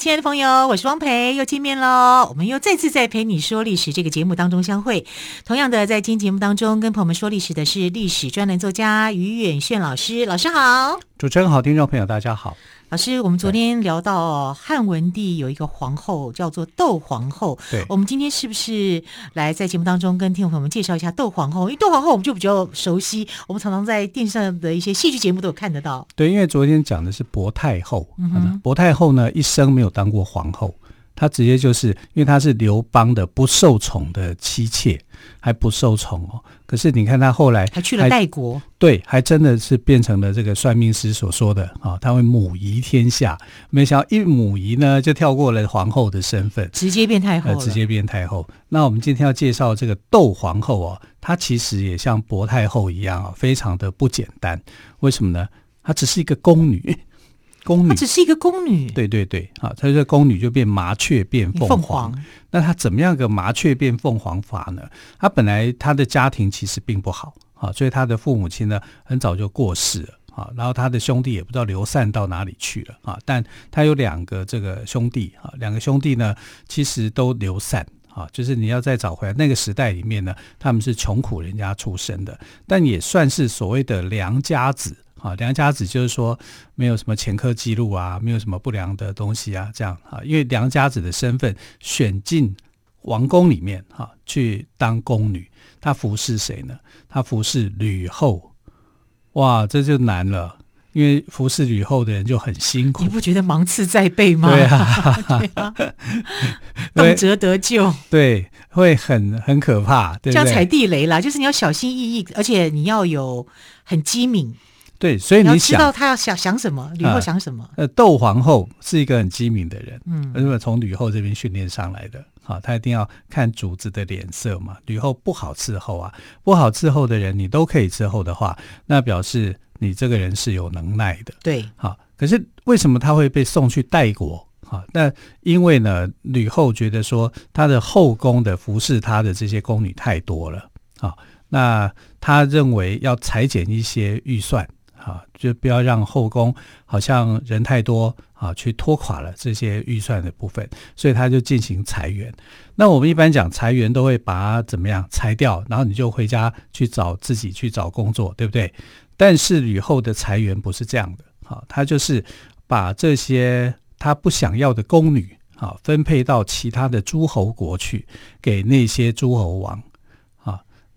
亲爱的朋友，我是汪培，又见面喽。我们又再次在陪你说历史这个节目当中相会。同样的，在今天节目当中跟朋友们说历史的是历史专栏作家于远炫老师。老师好，主持人好，听众朋友大家好。老师，我们昨天聊到汉文帝有一个皇后叫做窦皇后，对，我们今天是不是来在节目当中跟听众朋友们介绍一下窦皇后？因为窦皇后我们就比较熟悉，我们常常在电视上的一些戏剧节目都有看得到。对，因为昨天讲的是薄太后，嗯哼，薄太后呢一生没有当过皇后。他直接就是因为他是刘邦的不受宠的妻妾，还不受宠哦。可是你看他后来还去了代国，对，还真的是变成了这个算命师所说的啊，他会母仪天下。没想到一母仪呢，就跳过了皇后的身份，直接变太后，直接变太后。那我们今天要介绍这个窦皇后哦，她其实也像薄太后一样啊，非常的不简单。为什么呢？她只是一个宫女。宫女，她只是一个宫女。对对对，好，她这宫女就变麻雀变凤凰。凤凰。那她怎么样个麻雀变凤凰法呢？她本来她的家庭其实并不好啊，所以她的父母亲呢很早就过世了啊，然后她的兄弟也不知道流散到哪里去了啊。但他有两个这个兄弟啊，两个兄弟呢其实都流散啊，就是你要再找回来。那个时代里面呢，他们是穷苦人家出身的，但也算是所谓的良家子。啊，良家子就是说没有什么前科记录啊，没有什么不良的东西啊，这样啊，因为良家子的身份选进王宫里面哈，去当宫女，她服侍谁呢？她服侍吕后，哇，这就难了，因为服侍吕后的人就很辛苦，你不觉得芒刺在背吗？对啊，对啊，动辄得咎，对，会很很可怕，对不对？这样踩地雷啦，就是你要小心翼翼，而且你要有很机敏。对，所以你知道他要想想什么，吕后想什么？呃，窦皇后是一个很机敏的人，嗯，因为从吕后这边训练上来的，好，他一定要看主子的脸色嘛。吕后不好伺候啊，不好伺候的人，你都可以伺候的话，那表示你这个人是有能耐的，对，好。可是为什么他会被送去代国？哈，那因为呢，吕后觉得说她的后宫的服侍她的这些宫女太多了，啊，那她认为要裁减一些预算。啊，就不要让后宫好像人太多啊，去拖垮了这些预算的部分，所以他就进行裁员。那我们一般讲裁员都会把怎么样裁掉，然后你就回家去找自己去找工作，对不对？但是吕后的裁员不是这样的，啊，他就是把这些他不想要的宫女啊，分配到其他的诸侯国去，给那些诸侯王。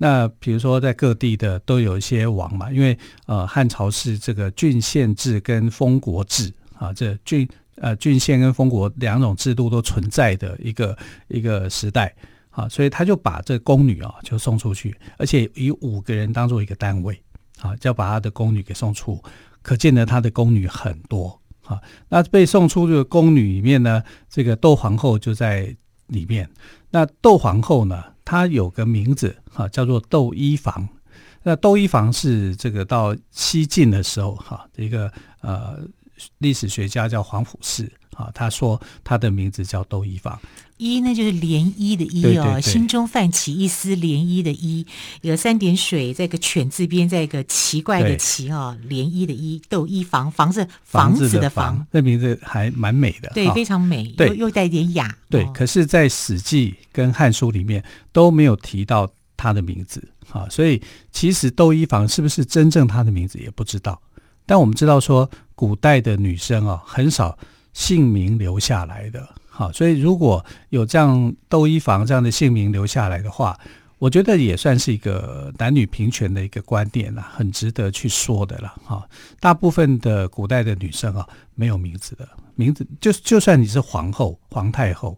那比如说，在各地的都有一些王嘛，因为呃汉朝是这个郡县制跟封国制啊，这郡呃郡县跟封国两种制度都存在的一个一个时代啊，所以他就把这宫女啊就送出去，而且以五个人当做一个单位啊，就要把他的宫女给送出，可见得他的宫女很多啊。那被送出的宫女里面呢，这个窦皇后就在里面。那窦皇后呢，他有个名字哈，叫做窦漪房。那窦漪房是这个到西晋的时候哈，一个呃历史学家叫皇甫氏啊，他说他的名字叫窦漪房。漪那就是涟漪的漪哦，心中泛起一丝涟漪的漪，有三点水，在一个犬字边，在一个奇怪的奇哦，涟漪的漪，窦漪房，房子房子的房，这名字还蛮美的，对，非常美，对，又又带点雅，对。可是，在《史记》跟《汉书》里面都没有提到他的名字啊，所以其实窦漪房是不是真正他的名字也不知道。但我们知道说，古代的女生啊，很少姓名留下来的。好，所以如果有这样窦漪房这样的姓名留下来的话，我觉得也算是一个男女平权的一个观念啦，很值得去说的了。哈，大部分的古代的女生啊，没有名字的，名字就就算你是皇后、皇太后，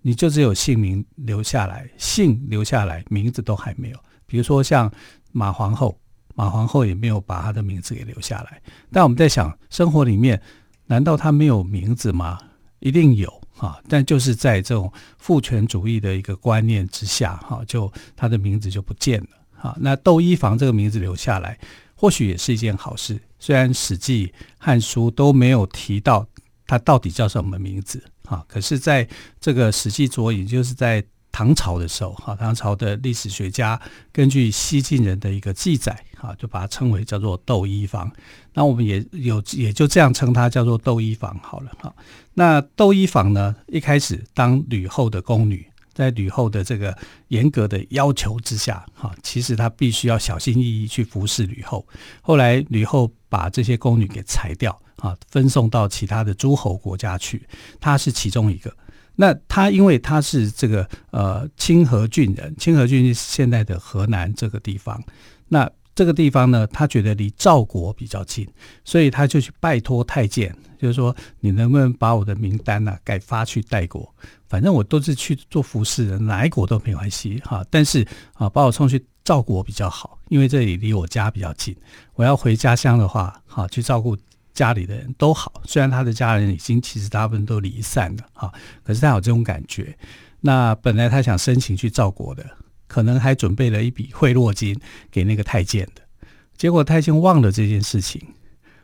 你就只有姓名留下来，姓留下来，名字都还没有。比如说像马皇后，马皇后也没有把她的名字给留下来。但我们在想，生活里面难道她没有名字吗？一定有。啊，但就是在这种父权主义的一个观念之下，哈，就他的名字就不见了。啊。那窦漪房这个名字留下来，或许也是一件好事。虽然《史记》《汉书》都没有提到他到底叫什么名字啊，可是在这个《史记左引》，就是在唐朝的时候，哈，唐朝的历史学家根据西晋人的一个记载，啊，就把它称为叫做窦漪房。那我们也有也就这样称它叫做窦漪房好了，哈。那窦漪房呢，一开始当吕后的宫女，在吕后的这个严格的要求之下，哈，其实她必须要小心翼翼去服侍吕后。后来吕后把这些宫女给裁掉，啊，分送到其他的诸侯国家去，她是其中一个。那他因为他是这个呃清河郡人，清河郡是现在的河南这个地方。那这个地方呢，他觉得离赵国比较近，所以他就去拜托太监，就是说你能不能把我的名单呢、改发去代国？反正我都是去做服侍的，哪一国都没关系哈。但是啊，把我送去赵国比较好，因为这里离我家比较近。我要回家乡的话，哈，去照顾。家里的人都好，虽然他的家人已经其实大部分都离散了哈，可是他有这种感觉。那本来他想申请去赵国的，可能还准备了一笔贿赂金给那个太监的，结果太监忘了这件事情，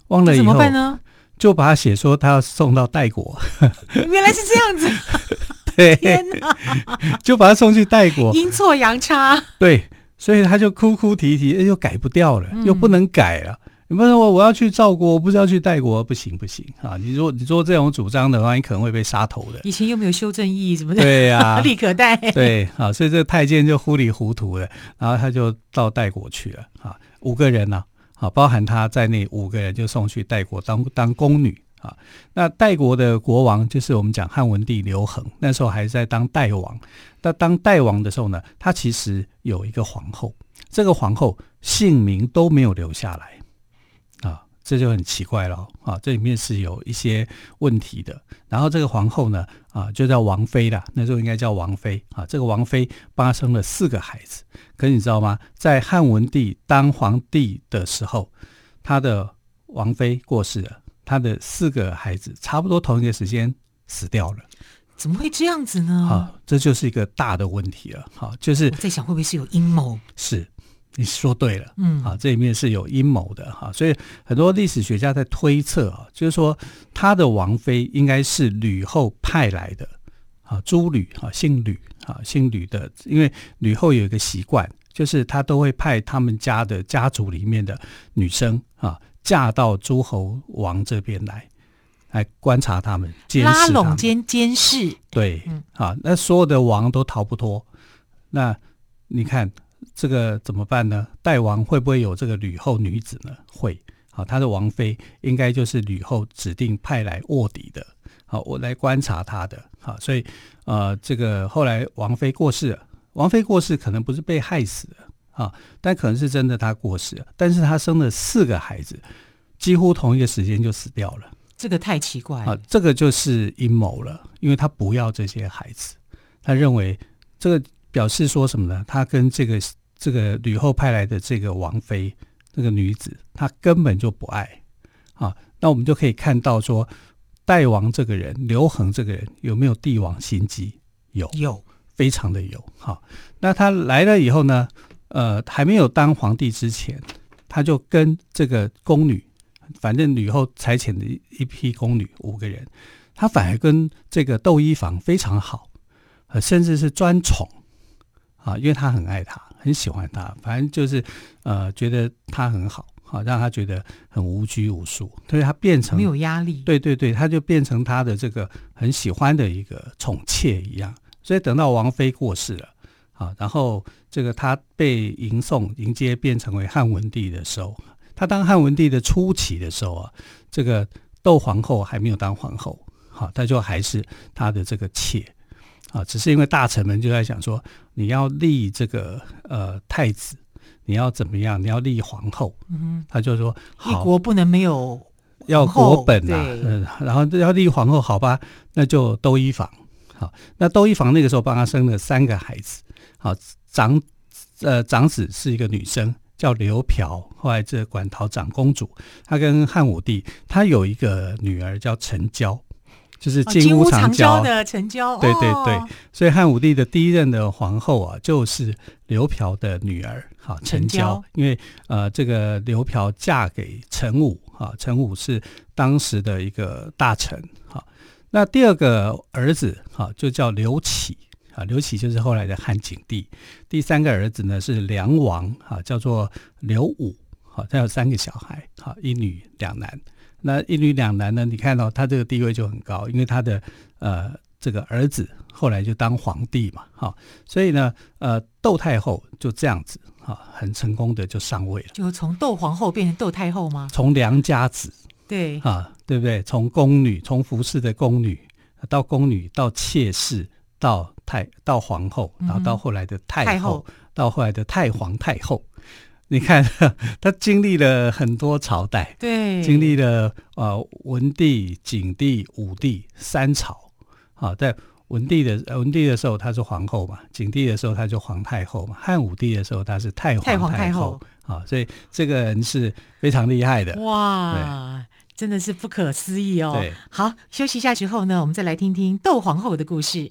忘了以后怎么办呢？就把他写说他要送到代国。原来是这样子，对，天哪，就把他送去代国，阴错阳差。对，所以他就哭哭啼啼，又改不掉了，嗯、又不能改了。你不能我我要去赵国，我不是要去代国，不行不行啊！你说你说这种主张的话，你可能会被杀头的。以前又没有修正意义什么的，对呀、啊，立可待。对啊，所以这个太监就糊里糊涂的，然后他就到代国去了啊，五个人呢啊，包含他在内五个人就送去代国当当宫女啊。那代国的国王就是我们讲汉文帝刘恒，那时候还在当代王。那当代王的时候呢，他其实有一个皇后，这个皇后姓名都没有留下来。这就很奇怪了啊！这里面是有一些问题的。然后这个皇后呢，啊，就叫王妃了。那时候应该叫王妃啊。这个王妃帮她生了四个孩子。可是你知道吗？在汉文帝当皇帝的时候，他的王妃过世了，他的四个孩子差不多同一个时间死掉了。怎么会这样子呢？啊，这就是一个大的问题了。好，就是我在想，会不会是有阴谋？是。你说对了，嗯，啊，这里面是有阴谋的哈，所以很多历史学家在推测啊，就是说他的王妃应该是吕后派来的啊，诸吕啊，姓吕啊，姓吕的，因为吕后有一个习惯，就是她都会派他们家的家族里面的女生啊，嫁到诸侯王这边来，来观察他们，监视他们，拉拢监监视，对，嗯，啊，那所有的王都逃不脱，那你看。这个怎么办呢？代王会不会有这个吕后女子呢？会，好，他的王妃应该就是吕后指定派来卧底的，好，我来观察她的，好，所以呃，这个后来王妃过世了，王妃过世可能不是被害死的，啊，但可能是真的她过世了，但是她生了四个孩子，几乎同一个时间就死掉了，这个太奇怪了，啊，这个就是阴谋了，因为他不要这些孩子，他认为这个表示说什么呢？他跟这个。这个吕后派来的这个王妃，这个女子，她根本就不爱啊。那我们就可以看到说，代王这个人，刘恒这个人有没有帝王心机？有，有，非常的有。好，那他来了以后呢，呃，还没有当皇帝之前，他就跟这个宫女，反正吕后裁遣的一批宫女五个人，他反而跟这个窦漪房非常好，呃，甚至是专宠啊，因为他很爱她。很喜欢他，反正就是，呃，觉得他很好，好让他觉得很无拘无束，所以他变成没有压力。对对对，他就变成他的这个很喜欢的一个宠妾一样。所以等到王妃过世了，啊，然后这个他被迎送迎接变成为汉文帝的时候，他当汉文帝的初期的时候啊，这个窦皇后还没有当皇后，好，他就还是他的这个妾。啊，只是因为大臣们就在想说，你要立这个呃太子，你要怎么样？你要立皇后。嗯，他就说，一国不能没有要国本呐、啊。嗯，然后要立皇后，好吧，那就窦漪房。好，那窦漪房那个时候帮他生了三个孩子。好，长呃长子是一个女生，叫刘嫖，后来这管陶长公主。她跟汉武帝，她有一个女儿叫成娇。就是金屋藏娇的成交。对对对，所以汉武帝的第一任的皇后啊，就是刘嫖的女儿，哈，成娇。因为呃，这个刘嫖嫁给陈武，哈，陈武是当时的一个大臣，哈。那第二个儿子，哈，就叫刘启，啊，刘启就是后来的汉景帝。第三个儿子呢是梁王，哈，叫做刘武。好，他有三个小孩，好，一女两男。那一女两男呢？你看到、哦、他这个地位就很高，因为他的呃这个儿子后来就当皇帝嘛，好，所以呢，呃，窦太后就这样子，哈，很成功的就上位了。就从窦皇后变成窦太后吗？从良家子，对，啊，对不对？从宫女，从服侍的宫女到宫女，到妾室，到太到皇后，然后到后来的太后，太后到后来的太皇太后。你看，他经历了很多朝代，对，经历了呃文帝、景帝、武帝三朝。好，在文帝的文帝的时候，她是皇后嘛；景帝的时候，她就皇太后嘛；汉武帝的时候，她是太皇太后。太皇太后。好，所以这个人是非常厉害的。哇，真的是不可思议哦。对，好，休息一下之后呢，我们再来听听窦皇后的故事。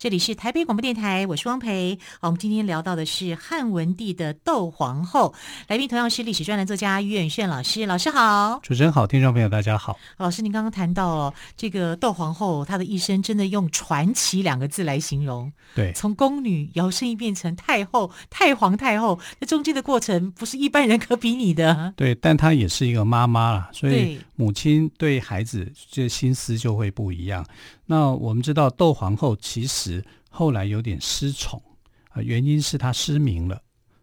这里是台北广播电台，我是汪培。好，我们今天聊到的是汉文帝的窦皇后，来宾同样是历史专栏作家于远炫老师。老师好，主持人好，听众朋友大家好。老师，您刚刚谈到哦，这个窦皇后她的一生真的用传奇两个字来形容。对，从宫女摇身一变成太后、太皇太后，这中间的过程不是一般人可比拟的。对，但她也是一个妈妈啦，所以母亲对孩子这心思就会不一样。那我们知道窦皇后其实后来有点失宠啊，原因是他失明了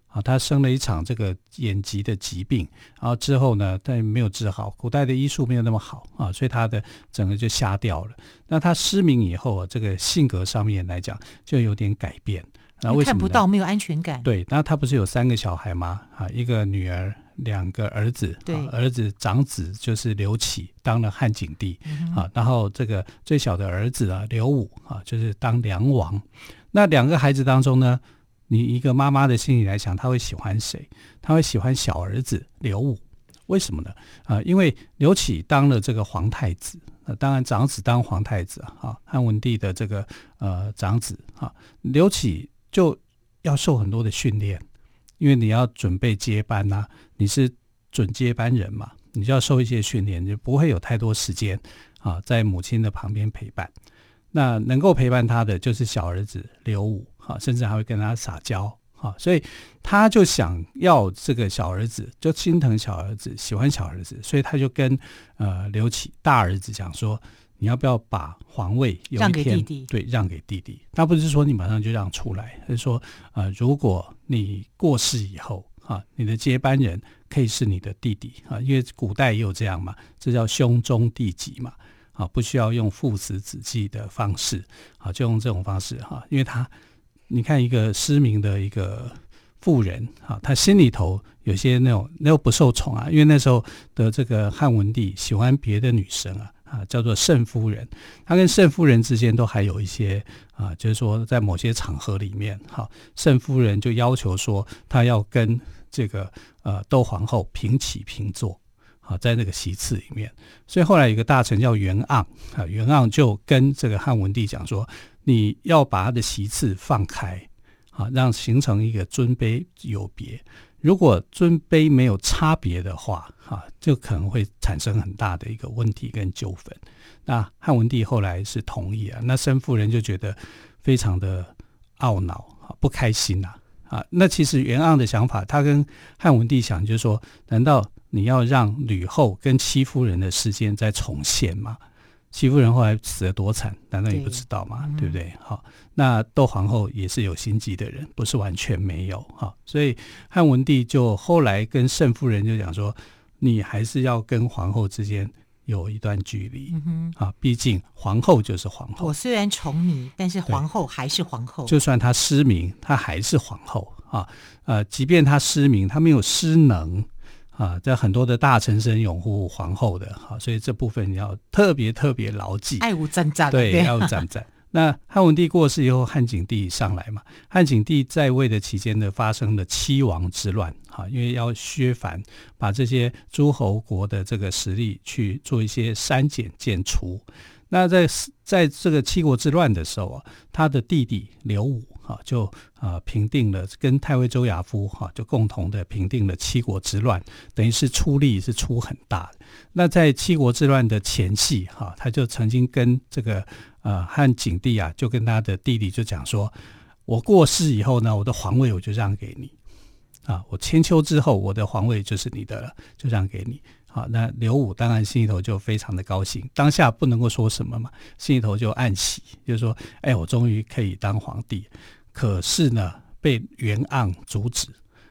啊，他生了一场这个眼疾的疾病，然后之后呢，但没有治好，古代的医术没有那么好啊，所以他的整个就瞎掉了。那他失明以后啊，这个性格上面来讲就有点改变。那为什么？看不到，没有安全感。对，那他不是有三个小孩吗？啊，一个女儿。两个儿子，对，儿子长子就是刘启，当了汉景帝，嗯、啊，然后这个最小的儿子啊，刘武啊，就是当梁王。那两个孩子当中呢，你一个妈妈的心里来想，他会喜欢谁？他会喜欢小儿子刘武，为什么呢？啊，因为刘启当了这个皇太子，呃、啊，当然长子当皇太子啊，汉文帝的这个呃长子啊，刘启就要受很多的训练。因为你要准备接班呐、你是准接班人嘛，你就要受一些训练，就不会有太多时间啊，在母亲的旁边陪伴。那能够陪伴他的就是小儿子刘武啊，甚至还会跟他撒娇啊，所以他就想要这个小儿子，就心疼小儿子，喜欢小儿子，所以他就跟呃刘启大儿子讲说。你要不要把皇位有一天让给弟弟？对，让给弟弟。他不是说你马上就让出来，而是说，呃，如果你过世以后，啊，你的接班人可以是你的弟弟啊，因为古代也有这样嘛，这叫兄终弟及嘛，啊，不需要用父死子继的方式，啊，就用这种方式哈，因为他，你看一个失明的一个妇人，啊，他心里头有些那种那又不受宠啊，因为那时候的这个汉文帝喜欢别的女生啊。啊，叫做慎夫人，她跟慎夫人之间都还有一些啊，就是说在某些场合里面，哈，慎夫人就要求说，她要跟这个呃窦皇后平起平坐，啊，在那个席次里面。所以后来有个大臣叫袁盎，啊，袁盎就跟这个汉文帝讲说，你要把他的席次放开，啊，让形成一个尊卑有别。如果尊卑没有差别的话，哈，就可能会产生很大的一个问题跟纠纷。那汉文帝后来是同意啊，那申夫人就觉得非常的懊恼啊，不开心呐。啊。那其实袁盎的想法，他跟汉文帝想就是说，难道你要让吕后跟戚夫人的事件再重现吗？戚夫人后来死得多惨，难道你不知道吗？对，对不对？好，那窦皇后也是有心机的人，不是完全没有哈。所以汉文帝就后来跟圣夫人就讲说，你还是要跟皇后之间有一段距离，嗯哼，啊，毕竟皇后就是皇后。我虽然宠你，但是皇后还是皇后。就算她失明，她还是皇后啊。呃，即便她失明，她没有失能。啊，在很多的大臣是拥护皇后的，哈，所以这部分你要特别特别牢记。爱无战战，对，爱无战战。那汉文帝过世以后，汉景帝上来嘛，汉景帝在位的期间呢，发生了七王之乱，哈，因为要削藩，把这些诸侯国的这个实力去做一些删减减除。那在在这个七国之乱的时候啊，他的弟弟刘武。啊，就啊平定了，跟太尉周亚夫哈就共同的平定了七国之乱，等于是出力是出很大的。那在七国之乱的前夕哈，他就曾经跟这个呃汉景帝啊，就跟他的弟弟就讲说，我过世以后呢，我的皇位我就让给你啊，我千秋之后，我的皇位就是你的了，就让给你。好，那刘武当然心里头就非常的高兴，当下不能够说什么嘛，心里头就暗喜，就是说，哎，我终于可以当皇帝。可是呢，被袁盎阻止。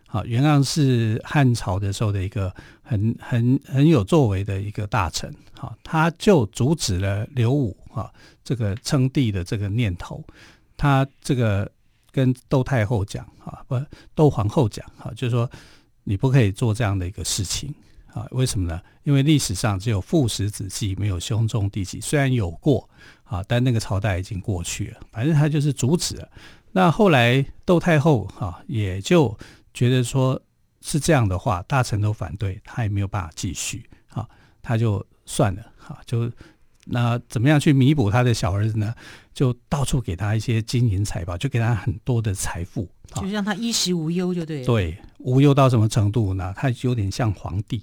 好，袁盎是汉朝的时候的一个很很很有作为的一个大臣。好，他就阻止了刘武哈这个称帝的这个念头。他这个跟窦太后讲啊，不，窦皇后讲哈，就是说你不可以做这样的一个事情啊。为什么呢？因为历史上只有父死子继，没有兄终弟继。虽然有过啊，但那个朝代已经过去了。反正他就是阻止了。那后来窦太后哈也就觉得说是这样的话，大臣都反对，他也没有办法继续哈，他就算了哈，就那怎么样去弥补他的小儿子呢？就到处给他一些金银财宝，就给他很多的财富，就让他衣食无忧，就对了。对，无忧到什么程度呢？他有点像皇帝，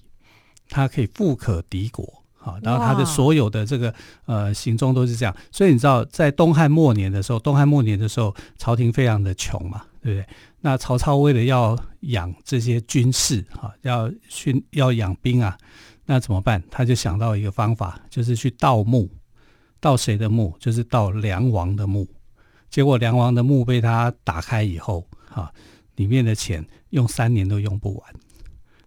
他可以富可敌国。好，然后他的所有的这个呃行踪都是这样，所以你知道，在东汉末年的时候，东汉末年的时候，朝廷非常的穷嘛，对不对？那曹操为了要养这些军士，哈，要训要养兵啊，那怎么办？他就想到一个方法，就是去盗墓，盗谁的墓？就是盗梁王的墓。结果梁王的墓被他打开以后，哈，里面的钱用三年都用不完。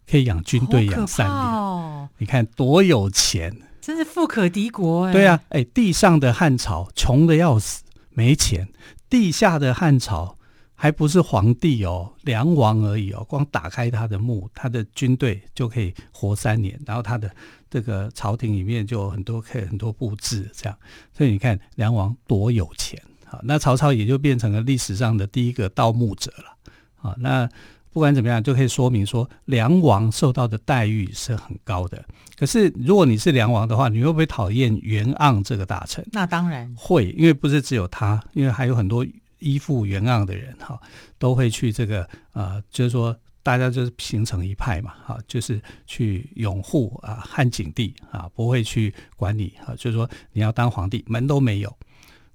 可以养军队养三年，哦，你看多有钱，真是富可敌国哎！对啊，哎，地上的汉朝穷的要死，没钱；地下的汉朝还不是皇帝哦，梁王而已哦，光打开他的墓，他的军队就可以活三年，然后他的这个朝廷里面就有很多可以很多布置，这样，所以你看梁王多有钱啊！那曹操也就变成了历史上的第一个盗墓者了啊！那。不管怎么样，就可以说明说梁王受到的待遇是很高的。可是如果你是梁王的话，你会不会讨厌袁盎这个大臣？那当然会，因为不是只有他，因为还有很多依附袁盎的人哈，都会去这个呃，就是说大家就是形成一派嘛，哈，就是去拥护啊汉景帝啊，不会去管你啊，就是说你要当皇帝门都没有。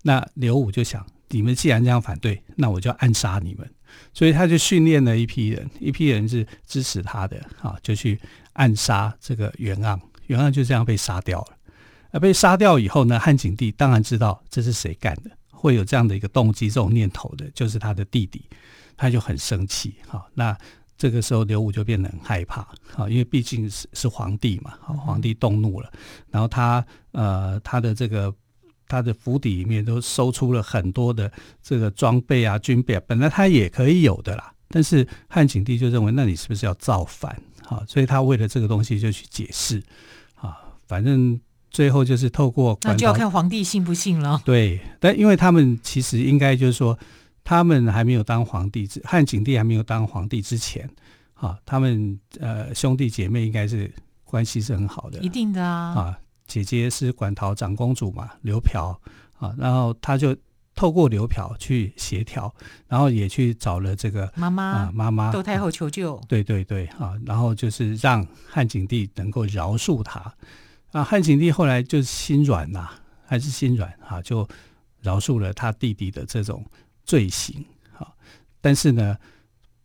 那刘武就想，你们既然这样反对，那我就要暗杀你们。所以他就训练了一批人，一批人是支持他的，啊，就去暗杀这个袁盎，袁盎就这样被杀掉了。而被杀掉以后呢，汉景帝当然知道这是谁干的，会有这样的一个动机、这种念头的，就是他的弟弟，他就很生气，哈。那这个时候刘武就变得很害怕，哈，因为毕竟是是皇帝嘛，皇帝动怒了，然后他呃他的这个。他的府邸里面都搜出了很多的这个装备啊、军备啊，本来他也可以有的啦。但是汉景帝就认为，那你是不是要造反？哈，所以他为了这个东西就去解释，啊，反正最后就是透过那就要看皇帝信不信了。对，但因为他们其实应该就是说，他们还没有当皇帝之汉景帝还没有当皇帝之前，啊，他们呃兄弟姐妹应该是关系是很好的，一定的啊。啊姐姐是馆陶长公主嘛，刘嫖啊，然后他就透过刘嫖去协调，然后也去找了这个妈妈啊妈妈。窦太后求救，啊，对对对啊，然后就是让汉景帝能够饶恕他。啊，汉景帝后来就心软呐，还是心软啊，就饶恕了他弟弟的这种罪行啊，但是呢，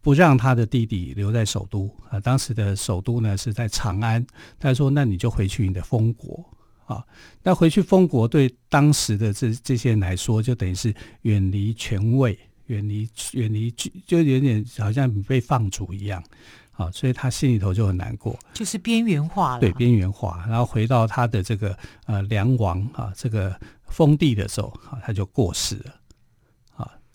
不让他的弟弟留在首都啊，当时的首都呢是在长安。他说：“那你就回去你的封国啊。那回去封国对当时的这这些人来说，就等于是远离权位，远离远离，就有点好像被放逐一样啊。所以他心里头就很难过，就是边缘化了。对，边缘化。然后回到他的这个呃梁王啊，这个封地的时候啊，他就过世了。”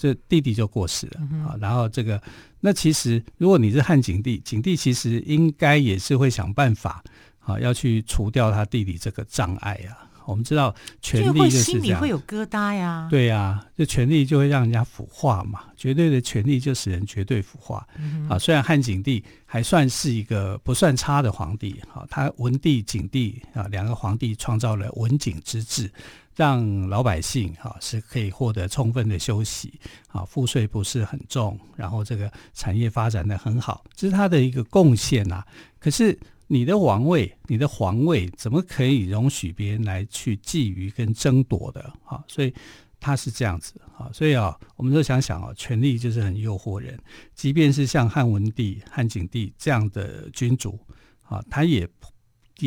这弟弟就过世了啊，然后这个，那其实如果你是汉景帝，景帝其实应该也是会想办法啊，要去除掉他弟弟这个障碍啊。我们知道权力就是这样，心里会有疙瘩呀。对呀，这权力就会让人家腐化嘛，绝对的权力就使人绝对腐化啊。虽然汉景帝还算是一个不算差的皇帝，哈，他文帝、景帝啊两个皇帝创造了文景之治。让老百姓哈是可以获得充分的休息啊，赋税不是很重，然后这个产业发展的很好，这是他的一个贡献呐。可是你的王位，你的皇位怎么可以容许别人来去觊觎跟争夺的啊？所以他是这样子啊。所以啊，我们都想想啊，权力就是很诱惑人，即便是像汉文帝、汉景帝这样的君主啊，他也。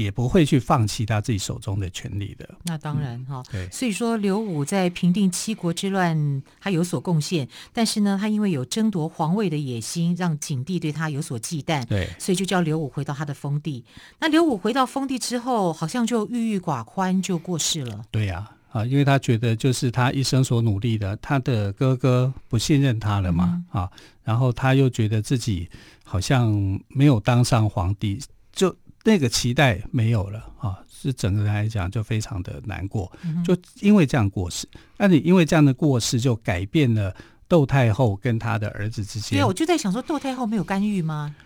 也不会去放弃他自己手中的权利的。那当然哈、嗯，对。所以说刘武在平定七国之乱，他有所贡献。但是呢，他因为有争夺皇位的野心，让景帝对他有所忌惮。对。所以就叫刘武回到他的封地。那刘武回到封地之后，好像就郁郁寡欢，就过世了。对呀、啊，啊，因为他觉得就是他一生所努力的，他的哥哥不信任他了嘛，嗯、啊，然后他又觉得自己好像没有当上皇帝，就。那个期待没有了啊，是整个人来讲就非常的难过，就因为这样过世。那你因为这样的过世，就改变了窦太后跟他的儿子之间。对，我就在想说，窦太后没有干预吗？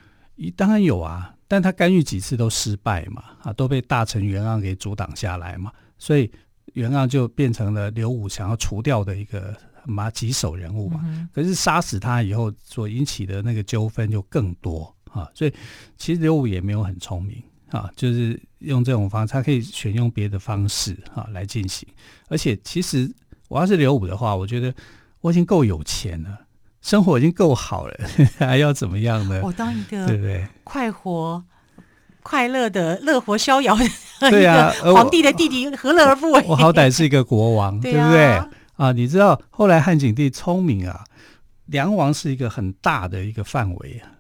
当然有啊，但他干预几次都失败嘛，啊，都被大臣袁盎给阻挡下来嘛，所以袁盎就变成了刘武想要除掉的一个嘛棘手人物嘛。可是杀死他以后所引起的那个纠纷就更多。啊，所以其实刘武也没有很聪明啊，就是用这种方式，他可以选用别的方式啊来进行。而且，其实我要是刘武的话，我觉得我已经够有钱了，生活已经够好了，还要怎么样呢？我当一个对不对？快活、快乐的乐活逍遥的对啊，皇帝的弟弟何乐而不为？我好歹是一个国王，对，啊、对不对？啊，你知道后来汉景帝聪明啊，梁王是一个很大的一个范围啊。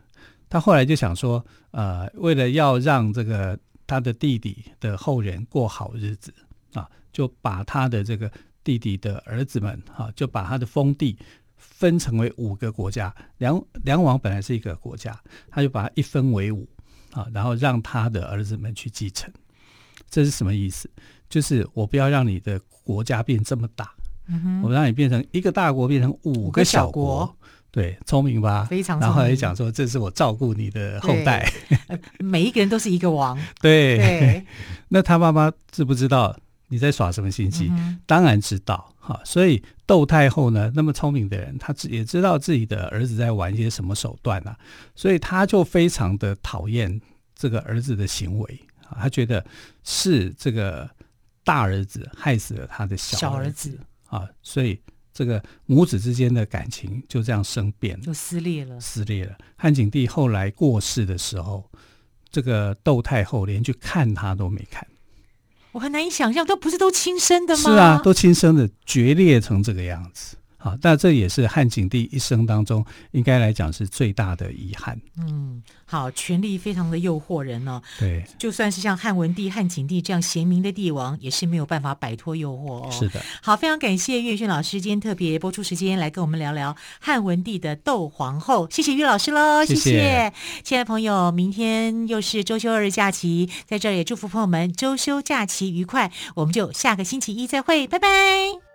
他后来就想说，呃，为了要让这个他的弟弟的后人过好日子啊，就把他的这个弟弟的儿子们啊，就把他的封地分成为五个国家。梁梁王本来是一个国家，他就把它一分为五啊，然后让他的儿子们去继承。这是什么意思？就是我不要让你的国家变这么大，嗯、我让你变成一个大国变成五个小国。小国对，聪明吧？非常聪明。然后还讲说，这是我照顾你的后代，每一个人都是一个王。对，对 那他妈妈知不知道你在耍什么心机？嗯、当然知道。哈，所以窦太后呢，那么聪明的人，他也知道自己的儿子在玩一些什么手段啊，所以他就非常的讨厌这个儿子的行为啊，他觉得是这个大儿子害死了他的小儿子，小儿子啊，所以。这个母子之间的感情就这样生变了，就撕裂了。撕裂了。汉景帝后来过世的时候，这个窦太后连去看他都没看。我很难以想象，都不是都亲生的吗？是啊，都亲生的，决裂成这个样子。好，那这也是汉景帝一生当中应该来讲是最大的遗憾。嗯，好，权力非常的诱惑人呢、哦。对，就算是像汉文帝、汉景帝这样贤明的帝王，也是没有办法摆脱诱惑哦。是的。好，非常感谢岳轩老师今天特别播出时间来跟我们聊聊汉文帝的窦皇后。谢谢岳老师喽，谢谢。亲爱的朋友，明天又是周休二日假期，在这里也祝福朋友们周休假期愉快。我们就下个星期一再会，拜拜。